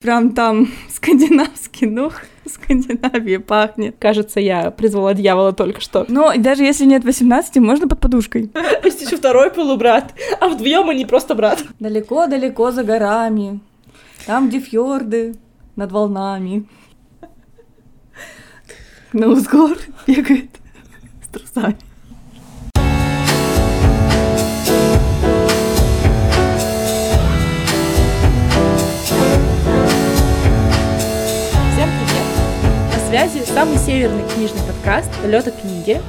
Прям там скандинавский дух, Скандинавия пахнет. Кажется, я призвала дьявола только что. Но даже если нет 18, можно под подушкой. Есть еще второй полубрат, а вдвоем они просто брат. Далеко-далеко за горами, там, где фьорды над волнами. На узгор бегает с трусами. Связи самый северный книжный подкаст «Лёта книги»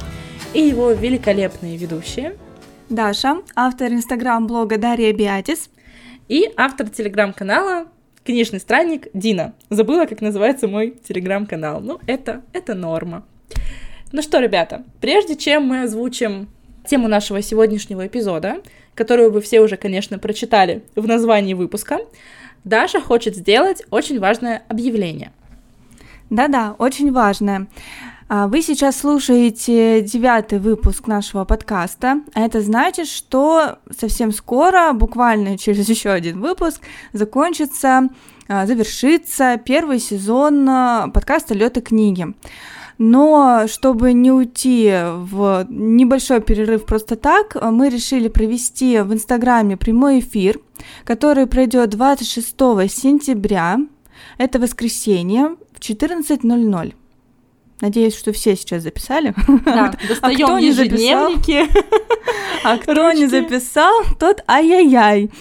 и его великолепные ведущие Даша, автор инстаграм-блога Дарья Биатис. и автор телеграм-канала «Книжный странник» Дина. Забыла, как называется мой телеграм-канал. Ну, это, это норма. Ну что, ребята, прежде чем мы озвучим тему нашего сегодняшнего эпизода, которую вы все уже, конечно, прочитали в названии выпуска, Даша хочет сделать очень важное объявление. Да-да, очень важное. А, Вы сейчас слушаете девятый выпуск нашего подкаста, а это значит, что совсем скоро, буквально через еще один выпуск, закончится, а, завершится первый сезон а, подкаста «Лёта книги». Но чтобы не уйти в небольшой перерыв просто так, мы решили провести в Инстаграме прямой эфир, который пройдет 26 сентября, это воскресенье, 14.00. Надеюсь, что все сейчас записали. Да, кто достаем не записал? ежедневники. А кто не Ручки. записал, тот ай-яй-яй.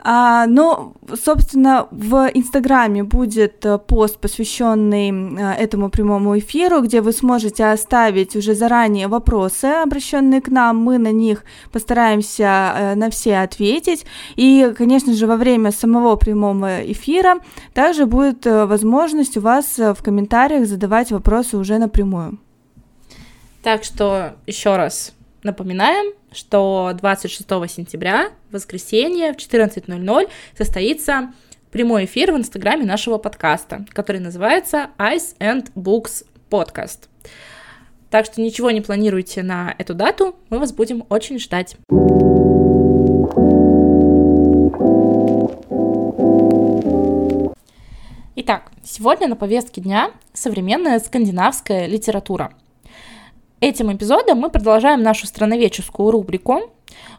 А, ну, собственно, в Инстаграме будет э, пост, посвященный э, этому прямому эфиру, где вы сможете оставить уже заранее вопросы, обращенные к нам. Мы на них постараемся э, на все ответить. И, конечно же, во время самого прямого эфира также будет возможность у вас в комментариях задавать вопросы уже напрямую. Так что еще раз напоминаем, что 26 сентября, воскресенье, в 14.00 состоится прямой эфир в инстаграме нашего подкаста, который называется Ice and Books Podcast. Так что ничего не планируйте на эту дату, мы вас будем очень ждать. Итак, сегодня на повестке дня современная скандинавская литература. Этим эпизодом мы продолжаем нашу страноведческую рубрику.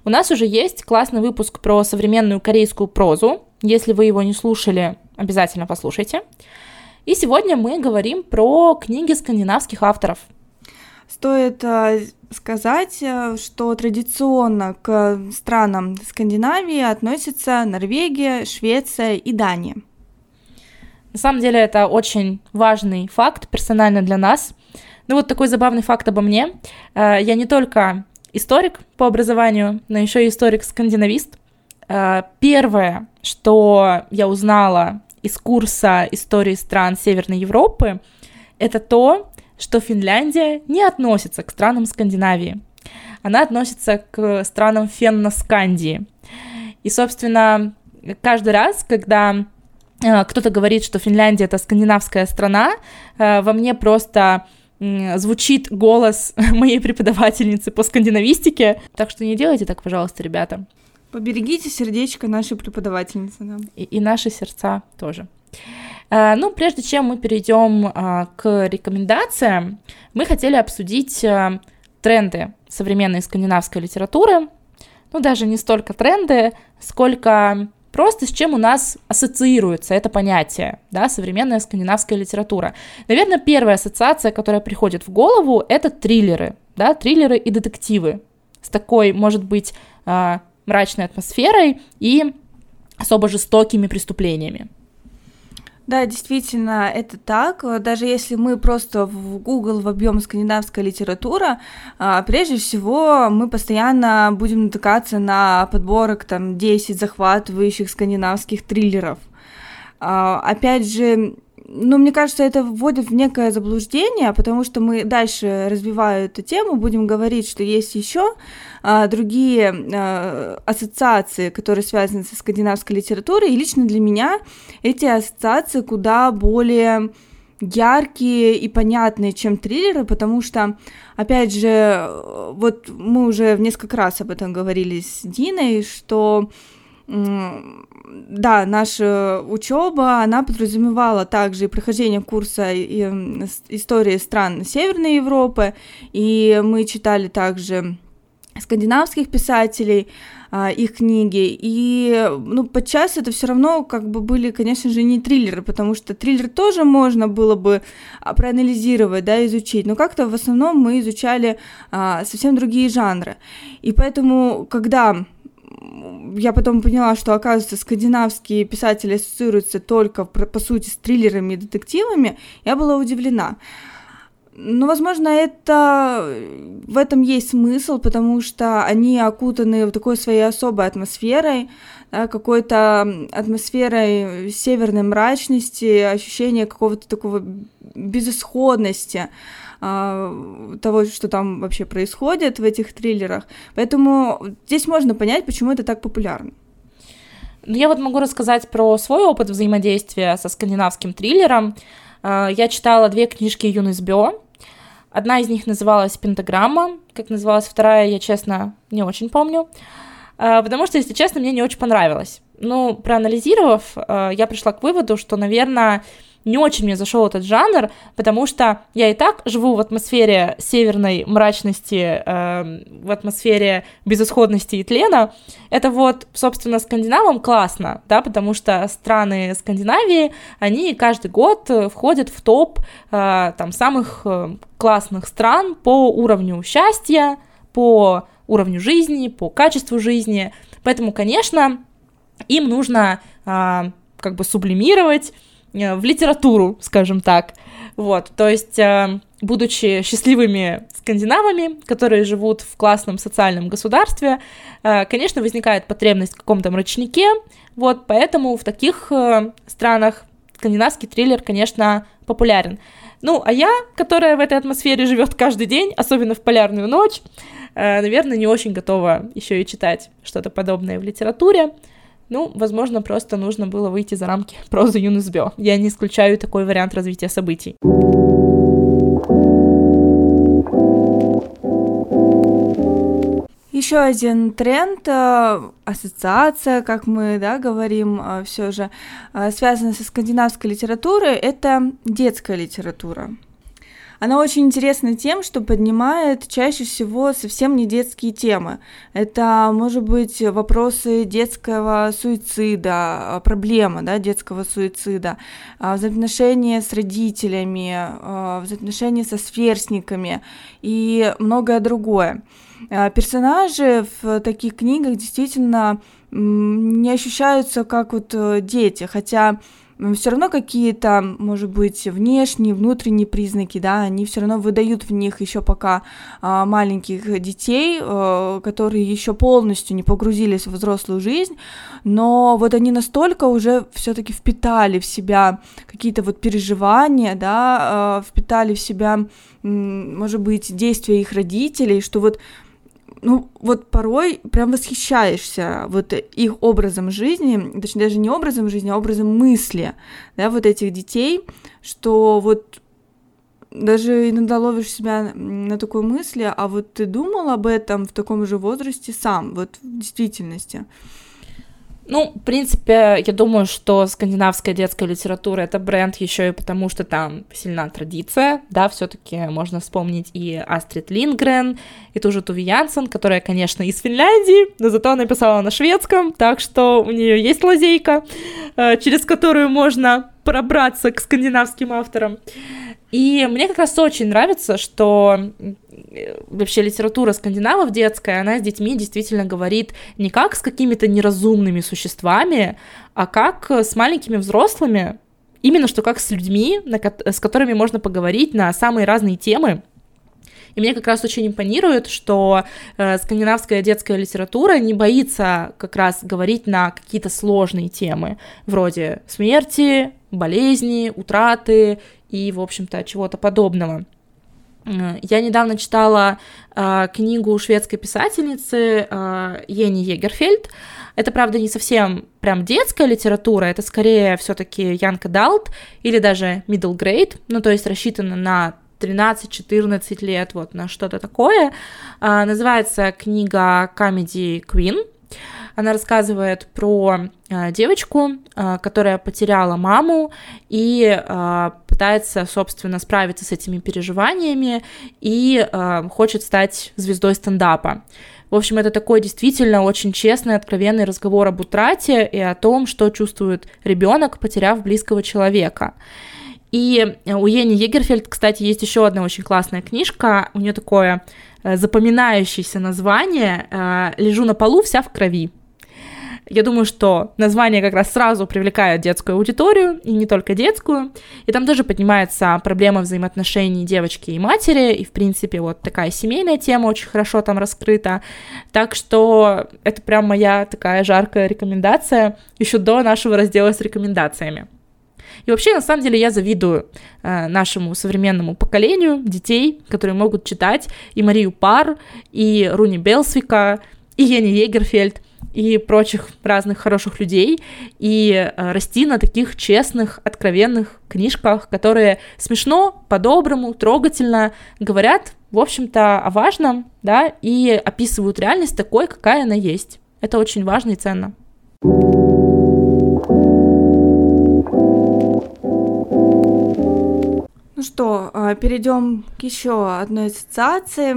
У нас уже есть классный выпуск про современную корейскую прозу. Если вы его не слушали, обязательно послушайте. И сегодня мы говорим про книги скандинавских авторов. Стоит э, сказать, э, что традиционно к странам Скандинавии относятся Норвегия, Швеция и Дания. На самом деле это очень важный факт персонально для нас. Ну вот такой забавный факт обо мне. Э, Я не только историк по образованию, но еще и историк-скандинавист. Э, Первое, что я узнала из курса истории стран Северной Европы, это то, что Финляндия не относится к странам Скандинавии. Она относится к странам Фенноскандии. И, собственно, каждый раз, когда кто-то говорит, что Финляндия это скандинавская страна, э, во мне просто звучит голос моей преподавательницы по скандинавистике. Так что не делайте так, пожалуйста, ребята. Поберегите сердечко нашей преподавательницы. да. И, и наши сердца тоже. Э, Ну, прежде чем мы перейдем к рекомендациям, мы хотели обсудить тренды современной скандинавской литературы. Ну, даже не столько тренды, сколько просто с чем у нас ассоциируется это понятие, да, современная скандинавская литература. Наверное, первая ассоциация, которая приходит в голову, это триллеры, да, триллеры и детективы с такой, может быть, а, мрачной атмосферой и особо жестокими преступлениями. Да, действительно, это так. Даже если мы просто в Google вобьем скандинавская литература, а, прежде всего мы постоянно будем натыкаться на подборок там 10 захватывающих скандинавских триллеров. А, Опять же, ну, мне кажется, это вводит в некое заблуждение, потому что мы дальше, развивая эту тему, будем говорить, что есть еще а, другие а, ассоциации, которые связаны со скандинавской литературой, и лично для меня эти ассоциации куда более яркие и понятные, чем триллеры, потому что, опять же, вот мы уже несколько раз об этом говорили с Диной, что да, наша учеба, она подразумевала также и прохождение курса истории стран Северной Европы, и мы читали также скандинавских писателей, а, их книги. И, ну, подчас это все равно как бы были, конечно же, не триллеры, потому что триллер тоже можно было бы а, проанализировать, да, изучить, но как-то в основном мы изучали а, совсем другие жанры. И поэтому, когда я потом поняла, что, оказывается, скандинавские писатели ассоциируются только, по сути, с триллерами и детективами, я была удивлена. Ну, возможно, это в этом есть смысл, потому что они окутаны в такой своей особой атмосферой, да, какой-то атмосферой северной мрачности, ощущения какого-то такого безысходности э, того, что там вообще происходит в этих триллерах. Поэтому здесь можно понять, почему это так популярно. Ну, я вот могу рассказать про свой опыт взаимодействия со скандинавским триллером. А, я читала две книжки Юнис Бё, Одна из них называлась «Пентаграмма», как называлась вторая, я, честно, не очень помню, а, потому что, если честно, мне не очень понравилось. Ну, проанализировав, а, я пришла к выводу, что, наверное, не очень мне зашел этот жанр, потому что я и так живу в атмосфере северной мрачности, э, в атмосфере безысходности и тлена. Это вот, собственно, скандинавам классно, да, потому что страны Скандинавии, они каждый год входят в топ э, там самых э, классных стран по уровню счастья, по уровню жизни, по качеству жизни. Поэтому, конечно, им нужно э, как бы сублимировать Э, в литературу, скажем так. Вот, то есть, э, будучи счастливыми скандинавами, которые живут в классном социальном государстве, э, конечно, возникает потребность в каком-то мрачнике, вот, поэтому в таких странах скандинавский триллер, конечно, популярен. Ну, а я, которая в этой атмосфере живет каждый день, особенно в полярную ночь, наверное, не очень готова еще и читать что-то подобное в литературе. Ну, возможно, просто нужно было выйти за рамки прозы Юнусбё. Я не исключаю такой вариант развития событий. Еще один тренд, э, ассоциация, как мы да, говорим, э, все же, э, связанная со скандинавской литературой, это детская литература. Она очень интересна тем, что поднимает чаще всего совсем не детские темы. Это, может быть, вопросы детского суицида, а, проблема да, детского суицида, а, взаимоотношения с родителями, а, взаимоотношения со сверстниками и многое другое. Персонажи в таких книгах действительно не ощущаются как вот э, дети, хотя все равно какие-то, может быть, внешние, внутренние признаки, да, они все равно выдают в них еще пока а, маленьких детей, а, которые еще полностью не погрузились в взрослую жизнь, но вот они настолько уже все-таки впитали в себя какие-то вот переживания, да, а, впитали в себя, может быть, действия их родителей, что вот ну, вот порой прям восхищаешься вот их образом жизни, точнее, даже не образом жизни, а образом мысли, да, вот этих детей, что вот даже иногда ловишь себя на такой мысли, а вот ты думал об этом в таком же возрасте сам, вот в действительности. Ну, в принципе, я думаю, что скандинавская детская литература это бренд еще и потому, что там сильна традиция, да, все-таки можно вспомнить и Астрид Лингрен, и ту же Туви Янсен, которая, конечно, из Финляндии, но зато написала на шведском, так что у нее есть лазейка, э, через которую можно пробраться к скандинавским авторам. И мне как раз очень нравится, что вообще литература скандинавов детская, она с детьми действительно говорит не как с какими-то неразумными существами, а как с маленькими взрослыми, именно что как с людьми, с которыми можно поговорить на самые разные темы. И мне как раз очень импонирует, что э, скандинавская детская литература не боится как раз говорить на какие-то сложные темы, вроде смерти, болезни, утраты и, в общем-то, чего-то подобного. Э, я недавно читала э, книгу шведской писательницы э, Ени Егерфельд. Это, правда, не совсем прям детская литература, это скорее все-таки Янка Далт или даже middle grade, ну то есть рассчитана на 13-14 лет, вот на что-то такое. Э, называется книга Comedy Queen. Она рассказывает про э, девочку, э, которая потеряла маму и э, пытается, собственно, справиться с этими переживаниями и э, хочет стать звездой стендапа. В общем, это такой действительно очень честный, откровенный разговор об утрате и о том, что чувствует ребенок, потеряв близкого человека. И у Ени Егерфельд, кстати, есть еще одна очень классная книжка. У нее такое э, запоминающееся название э, «Лежу на полу вся в крови». Я думаю, что название как раз сразу привлекает детскую аудиторию, и не только детскую. И там тоже поднимается проблема взаимоотношений девочки и матери, и, в принципе, вот такая семейная тема очень хорошо там раскрыта. Так что это прям моя такая жаркая рекомендация еще до нашего раздела с рекомендациями. И вообще, на самом деле, я завидую э, нашему современному поколению детей, которые могут читать и Марию Пар, и Руни Белсвика, и Ени Егерфельд, и прочих разных хороших людей, и э, расти на таких честных, откровенных книжках, которые смешно, по-доброму, трогательно говорят, в общем-то, о важном, да, и описывают реальность такой, какая она есть. Это очень важно и ценно. Ну что, э, перейдем к еще одной ассоциации.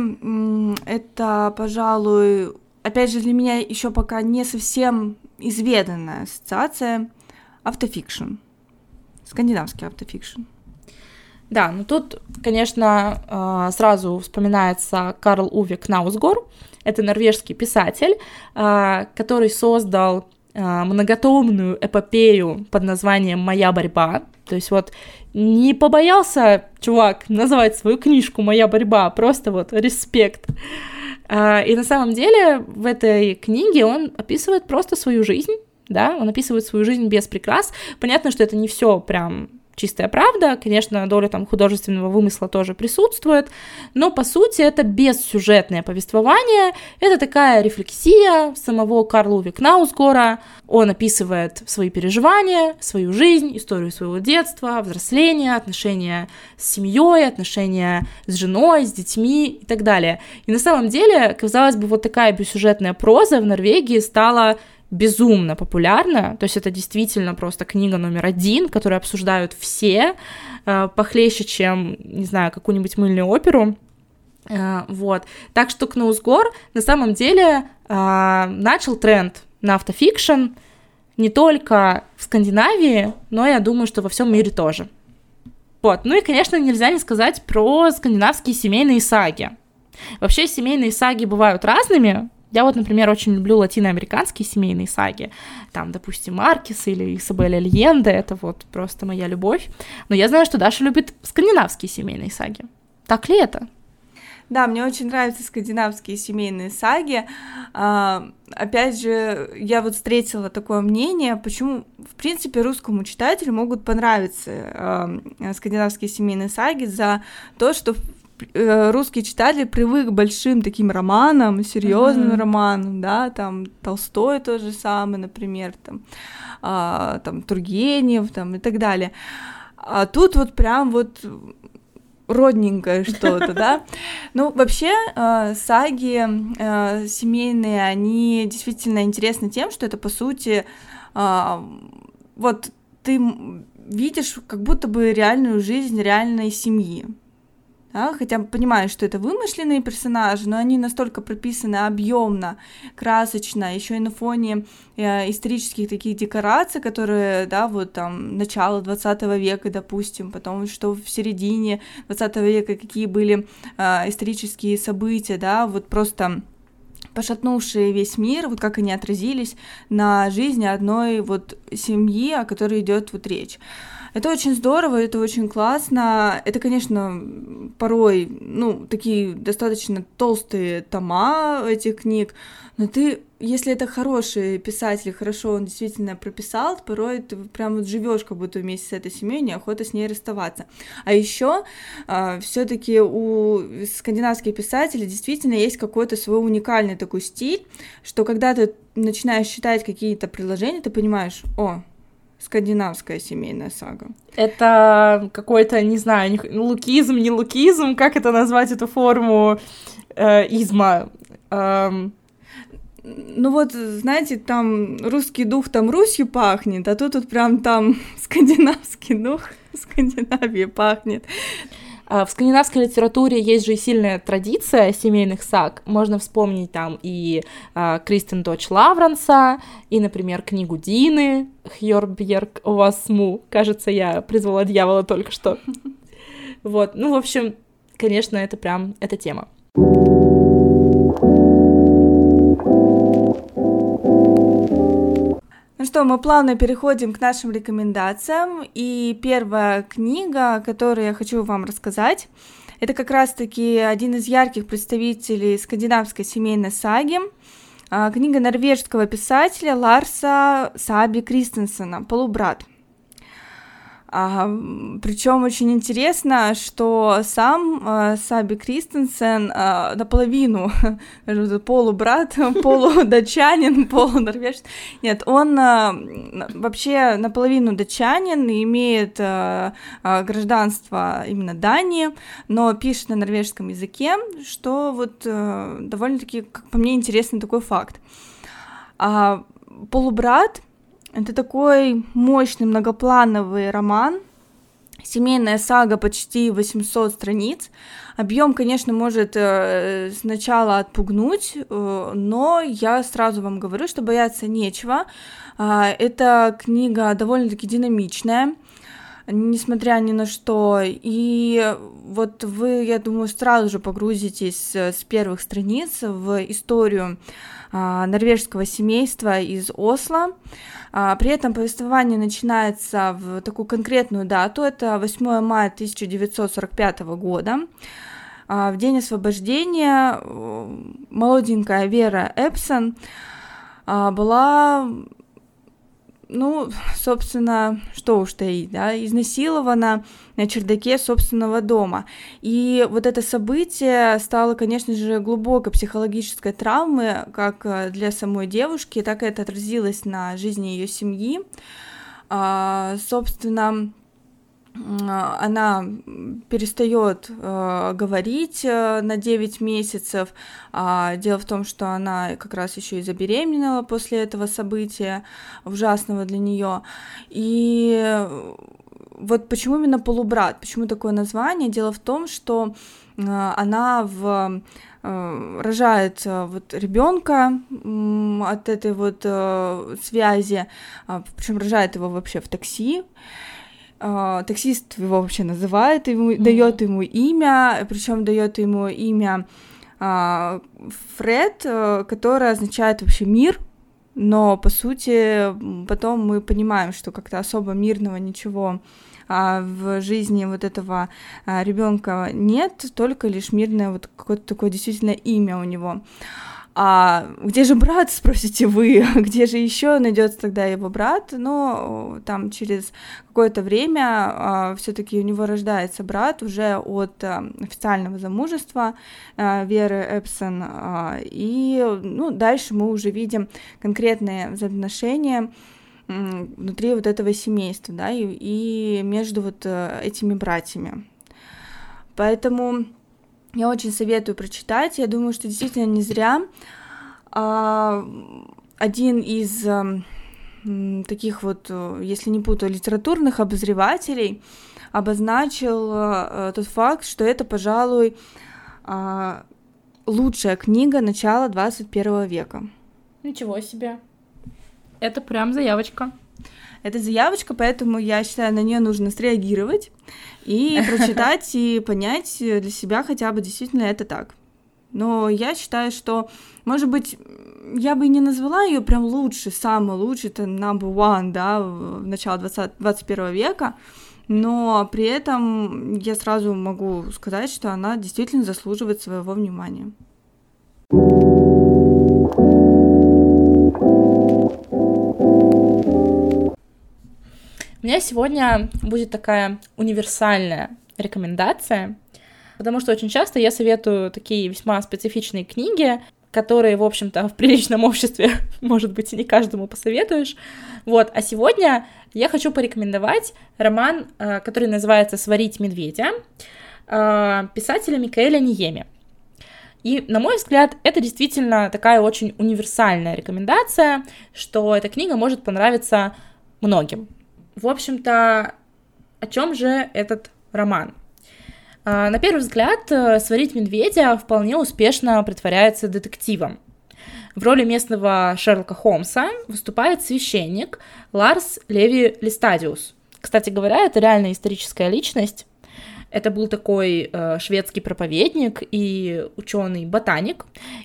Это, пожалуй, опять же, для меня еще пока не совсем изведанная ассоциация автофикшн. Скандинавский автофикшн. Да, ну тут, конечно, а, сразу вспоминается Карл Уве Кнаусгор. Это норвежский писатель, а, который создал а, многотомную эпопею под названием «Моя борьба». То есть вот не побоялся чувак назвать свою книжку «Моя борьба», просто вот респект. А, и на самом деле в этой книге он описывает просто свою жизнь, да, он описывает свою жизнь без прикрас. Понятно, что это не все прям чистая правда, конечно, доля там художественного вымысла тоже присутствует, но по сути это бессюжетное повествование, это такая рефлексия самого Карла Уви Кнаусгора, он описывает свои переживания, свою жизнь, историю своего детства, взросления, отношения с семьей, отношения с женой, с детьми и так далее. И на самом деле, казалось бы, вот такая бессюжетная проза в Норвегии стала безумно популярна, то есть это действительно просто книга номер один, которую обсуждают все, э, похлеще, чем, не знаю, какую-нибудь мыльную оперу, э, вот. Так что Кноусгор на самом деле э, начал тренд на автофикшн не только в Скандинавии, но я думаю, что во всем мире тоже. Вот. Ну и, конечно, нельзя не сказать про скандинавские семейные саги. Вообще семейные саги бывают разными, я вот, например, очень люблю латиноамериканские семейные саги. Там, допустим, Маркис или Исабель Альенде, это вот просто моя любовь. Но я знаю, что Даша любит скандинавские семейные саги. Так ли это? Да, мне очень нравятся скандинавские семейные саги. А, опять же, я вот встретила такое мнение, почему, в принципе, русскому читателю могут понравиться а, скандинавские семейные саги за то, что русский читатель привык к большим таким романам, серьезным mm-hmm. романам, да, там Толстой тот же самый, например, там, а, там Тургенев, там и так далее. А тут вот прям вот родненькое что-то, да. Ну, вообще, э, саги э, семейные, они действительно интересны тем, что это, по сути, э, вот ты видишь как будто бы реальную жизнь реальной семьи, да, хотя понимаю, что это вымышленные персонажи, но они настолько прописаны объемно, красочно, еще и на фоне э, исторических таких декораций, которые, да, вот там начало 20 века, допустим, потом что в середине 20 века какие были э, исторические события, да, вот просто пошатнувшие весь мир, вот как они отразились на жизни одной вот семьи, о которой идет вот речь. Это очень здорово, это очень классно. Это, конечно, порой, ну, такие достаточно толстые тома этих книг, но ты, если это хороший писатель, хорошо он действительно прописал, порой ты прям вот живешь как будто вместе с этой семьей, неохота с ней расставаться. А еще э, а, все-таки у скандинавских писателей действительно есть какой-то свой уникальный такой стиль, что когда ты начинаешь читать какие-то предложения, ты понимаешь, о, скандинавская семейная сага. Это какой-то, не знаю, лукизм, не лукизм, как это назвать, эту форму э, изма? Эм... ну вот, знаете, там русский дух там Русью пахнет, а тут вот прям там скандинавский дух Скандинавии пахнет. А, в скандинавской литературе есть же и сильная традиция семейных саг. Можно вспомнить там и а, Кристин Дочь Лавранса, и, например, книгу Дины Хьорбьерк Васму. Кажется, я призвала дьявола только что. Вот, ну, в общем, конечно, это прям, эта тема. Что, мы плавно переходим к нашим рекомендациям. И первая книга, которую я хочу вам рассказать, это как раз-таки один из ярких представителей скандинавской семейной саги. А, книга норвежского писателя Ларса Саби Кристенсена «Полубрат». А, причем очень интересно, что сам а, Саби Кристенсен а, наполовину полубрат, полудатчанин, полунорвежец. Нет, он а, вообще наполовину датчанин, имеет а, а, гражданство именно Дании, но пишет на норвежском языке, что вот а, довольно-таки, как по мне, интересный такой факт. А, полубрат — это такой мощный многоплановый роман, семейная сага почти 800 страниц. Объем, конечно, может э, сначала отпугнуть, э, но я сразу вам говорю, что бояться нечего. Э, эта книга довольно-таки динамичная несмотря ни на что. И вот вы, я думаю, сразу же погрузитесь с первых страниц в историю а, норвежского семейства из Осло. А, при этом повествование начинается в такую конкретную дату, это 8 мая 1945 года. А, в день освобождения э, молоденькая Вера Эпсон была ну, собственно, что уж таить, да, изнасилована на чердаке собственного дома. И вот это событие стало, конечно же, глубокой психологической травмой как э, для самой девушки, так и это отразилось на жизни ее семьи. А, собственно, она перестает э, говорить э, на 9 месяцев. А дело в том, что она как раз еще и забеременела после этого события ужасного для нее. И вот почему именно полубрат, почему такое название? Дело в том, что э, она в э, рожает э, вот ребенка от этой вот связи, а, причем рожает его вообще в такси, Uh, таксист его вообще называет, ему, mm-hmm. дает ему имя, причем дает ему имя uh, Фред, uh, которое означает вообще мир, но по сути потом мы понимаем, что как-то особо мирного ничего в жизни вот этого ребенка нет, только лишь мирное вот какое-то такое действительно имя у него. А где же брат, спросите вы, где же еще найдется тогда его брат? Но там через какое-то время а, все-таки у него рождается брат уже от а, официального замужества а, Веры Эпсон, а, и ну, дальше мы уже видим конкретные взаимоотношения внутри вот этого семейства, да, и, и между вот э, этими братьями. Поэтому я очень советую прочитать. Я думаю, что действительно не зря. А, один из а, таких вот, э, если не путаю, литературных обозревателей обозначил а, тот факт, что это, пожалуй, а, лучшая книга начала 21 века. Ничего себе. Это прям заявочка. Это заявочка, поэтому я считаю, на нее нужно среагировать и прочитать и понять для себя хотя бы действительно это так. Но я считаю, что, может быть, я бы не назвала ее прям лучше, самый лучший, это number one, да, в начало 20, 21 века, но при этом я сразу могу сказать, что она действительно заслуживает своего внимания. Меня сегодня будет такая универсальная рекомендация, потому что очень часто я советую такие весьма специфичные книги, которые, в общем-то, в приличном обществе, может быть, и не каждому посоветуешь. Вот, а сегодня я хочу порекомендовать роман, э, который называется «Сварить медведя» э, писателя Микаэля Ниеми. И, на мой взгляд, это действительно такая очень универсальная рекомендация, что эта книга может понравиться многим. В общем-то, о чем же этот роман? А, на первый взгляд, э, «Сварить медведя» вполне успешно притворяется детективом. В роли местного Шерлока Холмса выступает священник Ларс Леви Листадиус. Кстати говоря, это реальная историческая личность. Это был такой э, шведский проповедник и ученый-ботаник,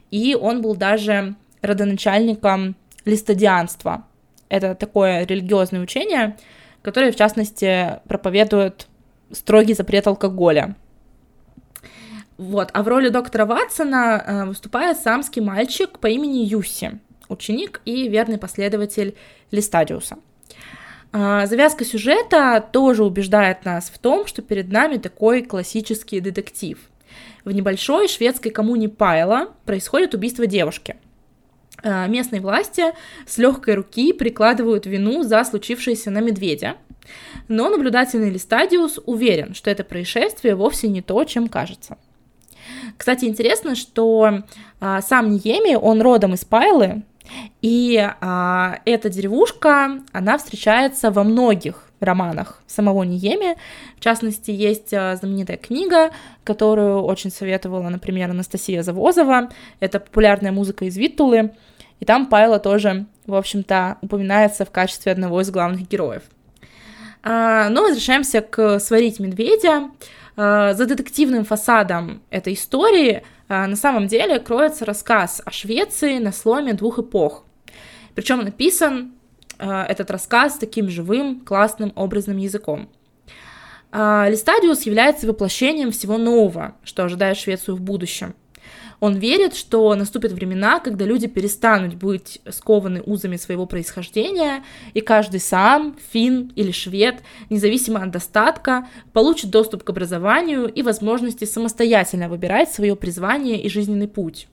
и он был даже родоначальником листодианства. Это такое религиозное учение, которое, в частности, проповедует строгий запрет алкоголя. Вот, а в роли доктора Ватсона э, выступает самский мальчик по имени Юси, ученик и верный последователь Листадиуса. Э, завязка сюжета тоже убеждает нас в том, что перед нами такой классический детектив. В небольшой шведской коммуне Пайла происходит убийство девушки. Э, местные власти с легкой руки прикладывают вину за случившееся на медведя, но наблюдательный Листадиус уверен, что это происшествие вовсе не то, чем кажется. Кстати, интересно, что а, сам Ниеми, он родом из Пайлы, и а, эта деревушка, она встречается во многих романах самого Ниеми. В частности, есть а, знаменитая книга, которую очень советовала, например, Анастасия Завозова. Это популярная музыка из Виттулы. И там Пайла тоже, в общем-то, упоминается в качестве одного из главных героев. А, но возвращаемся к «Сварить медведя». А, за детективным фасадом этой истории а, на самом деле кроется рассказ о Швеции на сломе двух эпох. Причем написан этот рассказ таким живым, классным, образным языком. Листадиус является воплощением всего нового, что ожидает Швецию в будущем – он верит, что наступят времена, когда люди перестанут быть скованы узами своего происхождения, и каждый сам, фин или швед, независимо от достатка, получит доступ к образованию и возможности самостоятельно выбирать свое призвание и жизненный путь.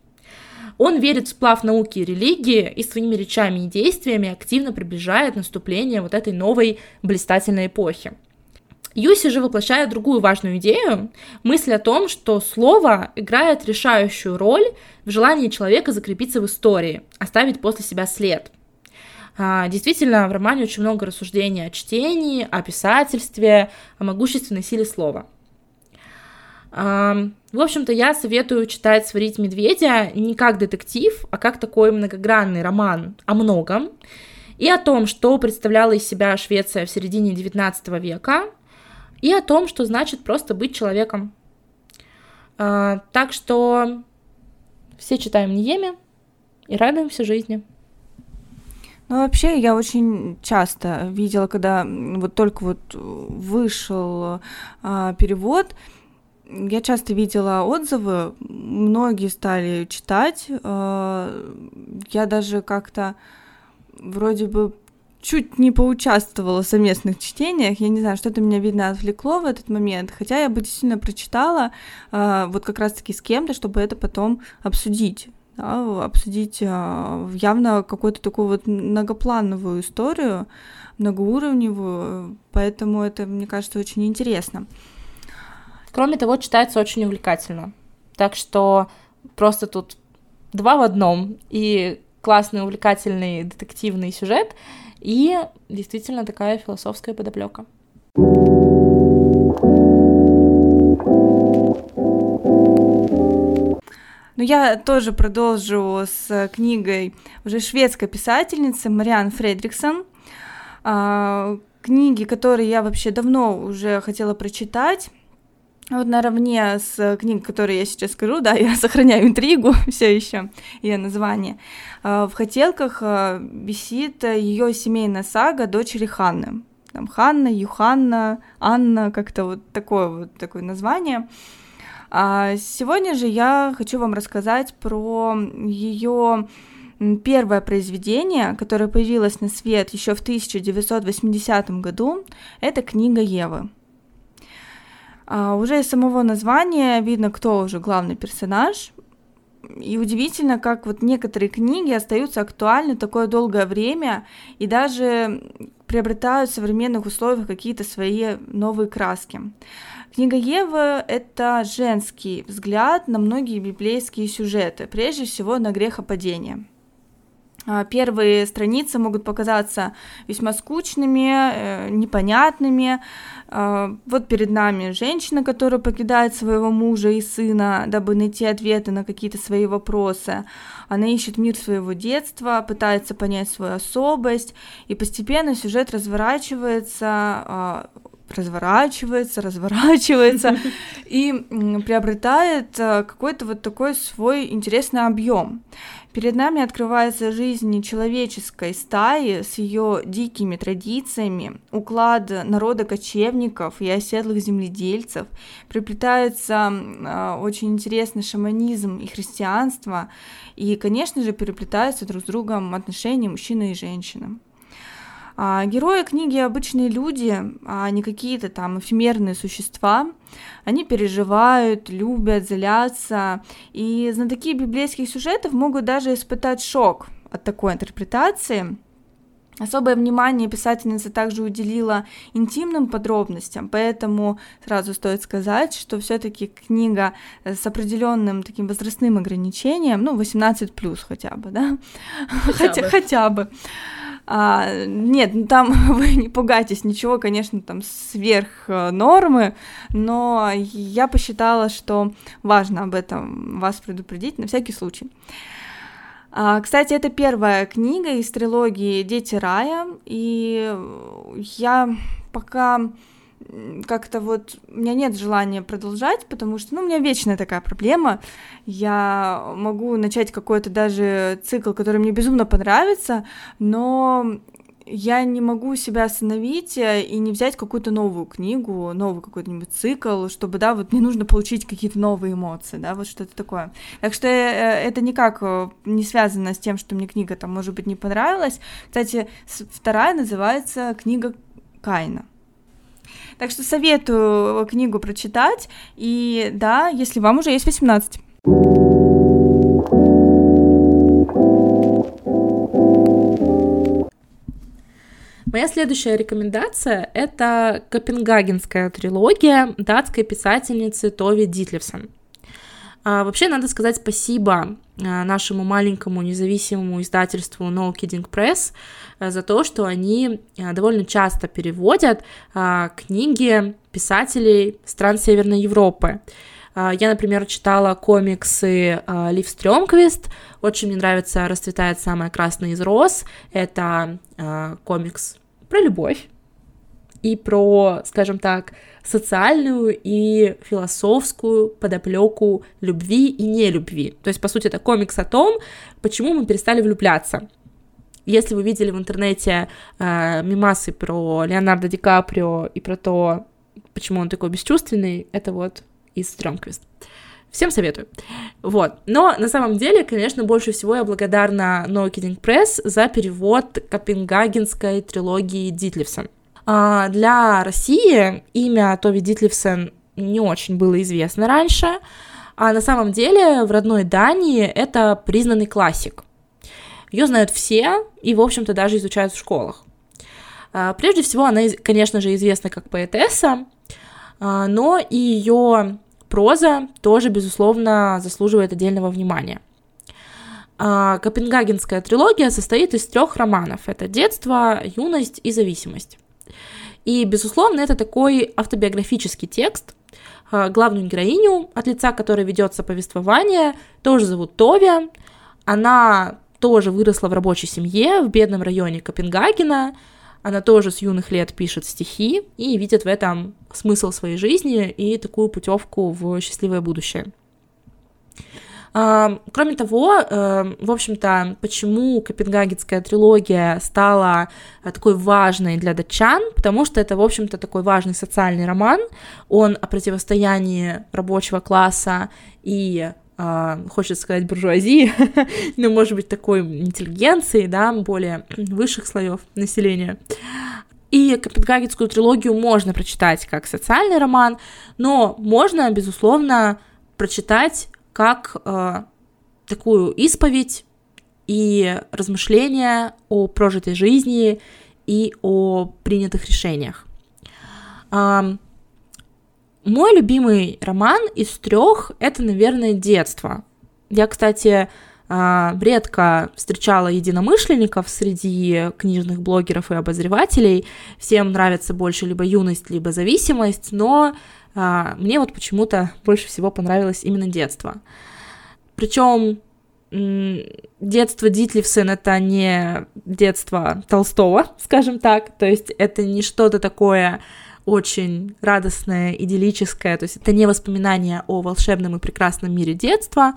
Он верит в сплав науки и религии и своими речами и действиями активно приближает наступление вот этой новой блистательной эпохи. Юси же воплощает другую важную идею, мысль о том, что слово играет решающую роль в желании человека закрепиться в истории, оставить после себя след. А, действительно, в романе очень много рассуждений о чтении, о писательстве, о могущественной силе слова. В общем-то, я советую читать «Сварить медведя» не как детектив, а как такой многогранный роман о многом, и о том, что представляла из себя Швеция в середине XIX века, и о том, что значит просто быть человеком. А, так что все читаем Ниеми и радуемся жизни. Ну, вообще, я очень часто видела, когда вот только вот вышел а, перевод, я часто видела отзывы, многие стали читать. А, я даже как-то вроде бы чуть не поучаствовала в совместных чтениях. Я не знаю, что-то меня, видно, отвлекло в этот момент. Хотя я бы действительно прочитала э, вот как раз-таки с кем-то, чтобы это потом обсудить. Да, обсудить э, явно какую-то такую вот многоплановую историю, многоуровневую, поэтому это, мне кажется, очень интересно. Кроме того, читается очень увлекательно. Так что просто тут два в одном. И классный, увлекательный детективный сюжет, и действительно такая философская подоплека. Ну, я тоже продолжу с книгой уже шведской писательницы Мариан Фредриксон. А, книги, которые я вообще давно уже хотела прочитать. Вот наравне с книгой, которую я сейчас скажу, да, я сохраняю интригу все еще, ее название. А, в хотелках а, висит ее семейная сага дочери Ханны. Там Ханна, Юханна, Анна, как-то вот такое вот такое название. А сегодня же я хочу вам рассказать про ее первое произведение, которое появилось на свет еще в 1980 году. Это книга Евы. А, уже из самого названия видно, кто уже главный персонаж. И удивительно, как вот некоторые книги остаются актуальны такое долгое время, и даже, приобретают в современных условиях какие-то свои новые краски. Книга Евы — это женский взгляд на многие библейские сюжеты, прежде всего на грехопадение. А, первые страницы могут показаться весьма скучными, э, непонятными. А, вот перед нами женщина, которая покидает своего мужа и сына, дабы найти ответы на какие-то свои вопросы. Она ищет мир своего детства, пытается понять свою особость, и постепенно сюжет разворачивается а, разворачивается, разворачивается и приобретает э, какой-то вот такой свой интересный объем. Перед нами открывается жизнь человеческой стаи с ее дикими традициями, уклад народа кочевников и оседлых земледельцев, приплетается э, очень интересный шаманизм и христианство, и, конечно же, переплетаются друг с другом отношения мужчины и женщины. А герои книги обычные люди, а не какие-то там эфемерные существа. Они переживают, любят, злятся. И знатоки библейских сюжетов могут даже испытать шок от такой интерпретации. Особое внимание писательница также уделила интимным подробностям, поэтому сразу стоит сказать, что все-таки книга с определенным таким возрастным ограничением, ну, 18 плюс хотя бы, да? Хотя, хотя бы. Хотя бы. А, нет, ну там вы не пугайтесь, ничего, конечно, там сверх э, нормы, но я посчитала, что важно об этом вас предупредить на всякий случай. А, кстати, это первая книга из трилогии «Дети рая», и я пока как-то вот у меня нет желания продолжать, потому что, ну, у меня вечная такая проблема. Я могу начать какой-то даже цикл, который мне безумно понравится, но я не могу себя остановить э, и не взять какую-то новую книгу, новый какой-нибудь цикл, чтобы, да, вот мне нужно получить какие-то новые эмоции, да, вот что-то такое. Так что э, это никак э, не связано с тем, что мне книга там, может быть, не понравилась. Кстати, вторая называется «Книга Кайна». Так что советую книгу прочитать. И да, если вам уже есть 18. Моя следующая рекомендация — это Копенгагенская трилогия датской писательницы Тови Дитлевсон. А, вообще, надо сказать спасибо нашему маленькому независимому издательству No Kidding Press а, за то, что они а, довольно часто переводят книги писателей стран Северной Европы. Я, например, читала комиксы Лив Стрёмквист, очень мне нравится «Расцветает самая красная из роз», это комикс про любовь, и про, скажем так, социальную и философскую подоплеку любви и нелюбви. То есть, по сути, это комикс о том, почему мы перестали влюбляться. Если вы видели в интернете э, мимасы про Леонардо Ди Каприо и про то, почему он такой бесчувственный, это вот из Стромквист. Всем советую. Вот. Но на самом деле, конечно, больше всего я благодарна No Kidding Press за перевод копенгагенской трилогии Дитлевсон. А, для России имя Тови Дитлевсен не очень было известно раньше, а на самом деле в родной Дании это признанный классик. Ее знают все и, в общем-то, даже изучают в школах. А, прежде всего, она, конечно же, известна как поэтесса, а, но и ее проза тоже, безусловно, заслуживает отдельного внимания. Копенгагенская трилогия состоит из трех романов. Это «Детство», «Юность» и «Зависимость». И, безусловно, это такой автобиографический текст. А, главную героиню, от лица которой ведется повествование, тоже зовут Тови. Она тоже выросла в рабочей семье в бедном районе Копенгагена. Она тоже с юных лет пишет стихи и видит в этом смысл своей жизни и такую путевку в счастливое будущее. Кроме того, эм, в общем-то, почему Копенгагенская трилогия стала э, такой важной для датчан, потому что это, в общем-то, такой важный социальный роман, он о противостоянии рабочего класса и Uh, хочется сказать буржуазии, но, может быть, такой интеллигенции, да, более высших слоев населения. И Копенгагенскую трилогию можно прочитать как социальный роман, но можно, безусловно, прочитать как э, такую исповедь и размышления о прожитой жизни и о принятых решениях. Мой любимый роман из трех это, наверное, детство. Я, кстати, а, редко встречала единомышленников среди книжных блогеров и обозревателей. Всем нравится больше либо юность, либо зависимость, но мне вот почему-то больше всего понравилось именно детство. Причем детство Дитлевсен это не детство Толстого, скажем так, то есть это не что-то такое очень радостное, идиллическое, то есть это не воспоминания о волшебном и прекрасном мире детства.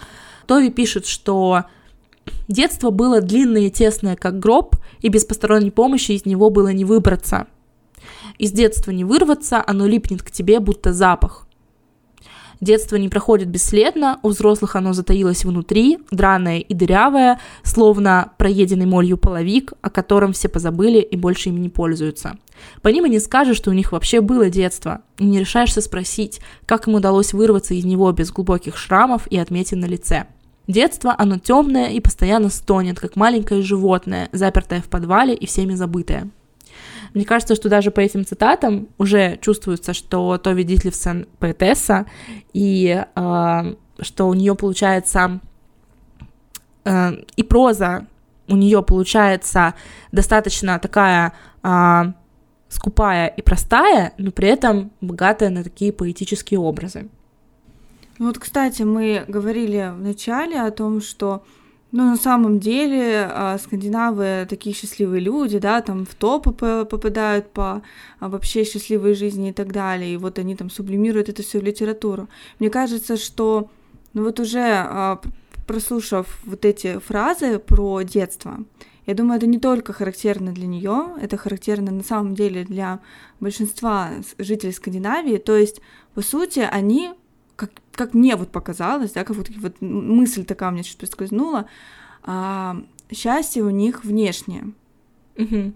Тови пишет, что детство было длинное и тесное, как гроб, и без посторонней помощи из него было не выбраться. Из детства не вырваться, оно липнет к тебе, будто запах. Детство не проходит бесследно, у взрослых оно затаилось внутри, драное и дырявое, словно проеденный молью половик, о котором все позабыли и больше им не пользуются. По ним и не скажешь, что у них вообще было детство, и не решаешься спросить, как им удалось вырваться из него без глубоких шрамов и отметин на лице. Детство, оно темное и постоянно стонет, как маленькое животное, запертое в подвале и всеми забытое. Мне кажется, что даже по этим цитатам уже чувствуется, что Тови Дитлевсон поэтесса, и э, что у нее получается э, и проза у нее получается достаточно такая э, скупая и простая, но при этом богатая на такие поэтические образы. Вот, кстати, мы говорили в начале о том, что ну, на самом деле, а, скандинавы такие счастливые люди, да, там в топы попадают по а, вообще счастливой жизни и так далее, и вот они там сублимируют это все в литературу. Мне кажется, что, ну вот уже а, прослушав вот эти фразы про детство, я думаю, это не только характерно для нее, это характерно на самом деле для большинства жителей Скандинавии. То есть, по сути, они как, мне вот показалось, да, как вот, вот мысль такая у меня чуть проскользнула, а, счастье у них внешнее. Угу.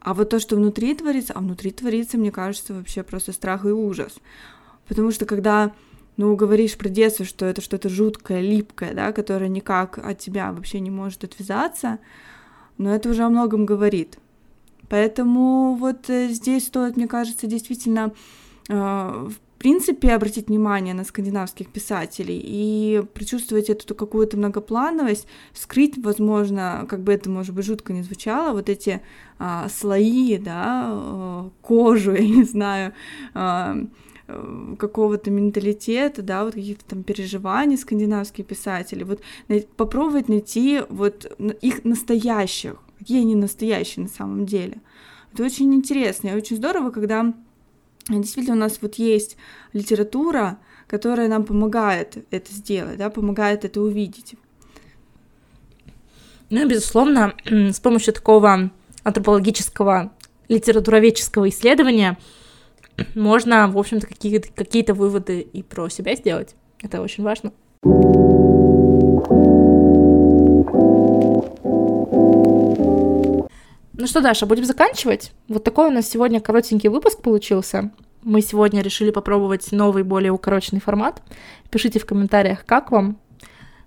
А вот то, что внутри творится, а внутри творится, мне кажется, вообще просто страх и ужас. Потому что когда, ну, говоришь про детство, что это что-то жуткое, липкое, да, которое никак от тебя вообще не может отвязаться, но это уже о многом говорит. Поэтому вот э, здесь стоит, мне кажется, действительно э, принципе обратить внимание на скандинавских писателей и прочувствовать эту какую-то многоплановость, скрыть, возможно, как бы это, может быть, жутко не звучало, вот эти а, слои, да, а, кожу, я не знаю, а, какого-то менталитета, да, вот каких-то там переживаний скандинавских писателей, вот попробовать найти вот их настоящих, какие они настоящие на самом деле. Это очень интересно и очень здорово, когда действительно у нас вот есть литература, которая нам помогает это сделать, да, помогает это увидеть. Ну, безусловно, с помощью такого антропологического литературоведческого исследования можно, в общем-то, какие-то какие выводы и про себя сделать. Это очень важно. Ну что, Даша, будем заканчивать? Вот такой у нас сегодня коротенький выпуск получился. Мы сегодня решили попробовать новый, более укороченный формат. Пишите в комментариях, как вам.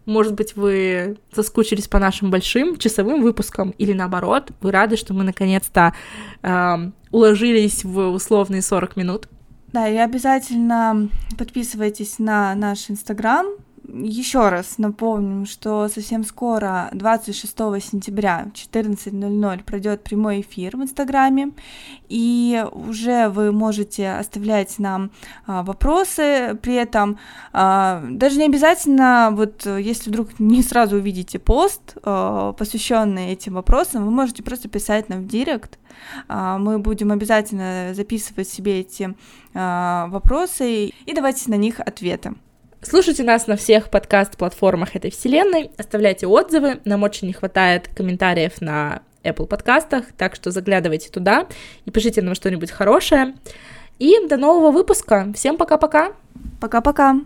Может быть, вы соскучились по нашим большим часовым выпускам, или наоборот, вы рады, что мы наконец-то э, уложились в условные 40 минут. Да, и обязательно подписывайтесь на наш Инстаграм, еще раз напомним, что совсем скоро, 26 сентября в 14.00 пройдет прямой эфир в Инстаграме, и уже вы можете оставлять нам а, вопросы, при этом а, даже не обязательно, вот если вдруг не сразу увидите пост, а, посвященный этим вопросам, вы можете просто писать нам в директ, а, мы будем обязательно записывать себе эти а, вопросы и давать на них ответы. Слушайте нас на всех подкаст-платформах этой вселенной, оставляйте отзывы, нам очень не хватает комментариев на Apple подкастах, так что заглядывайте туда и пишите нам что-нибудь хорошее. И до нового выпуска. Всем пока-пока. Пока-пока.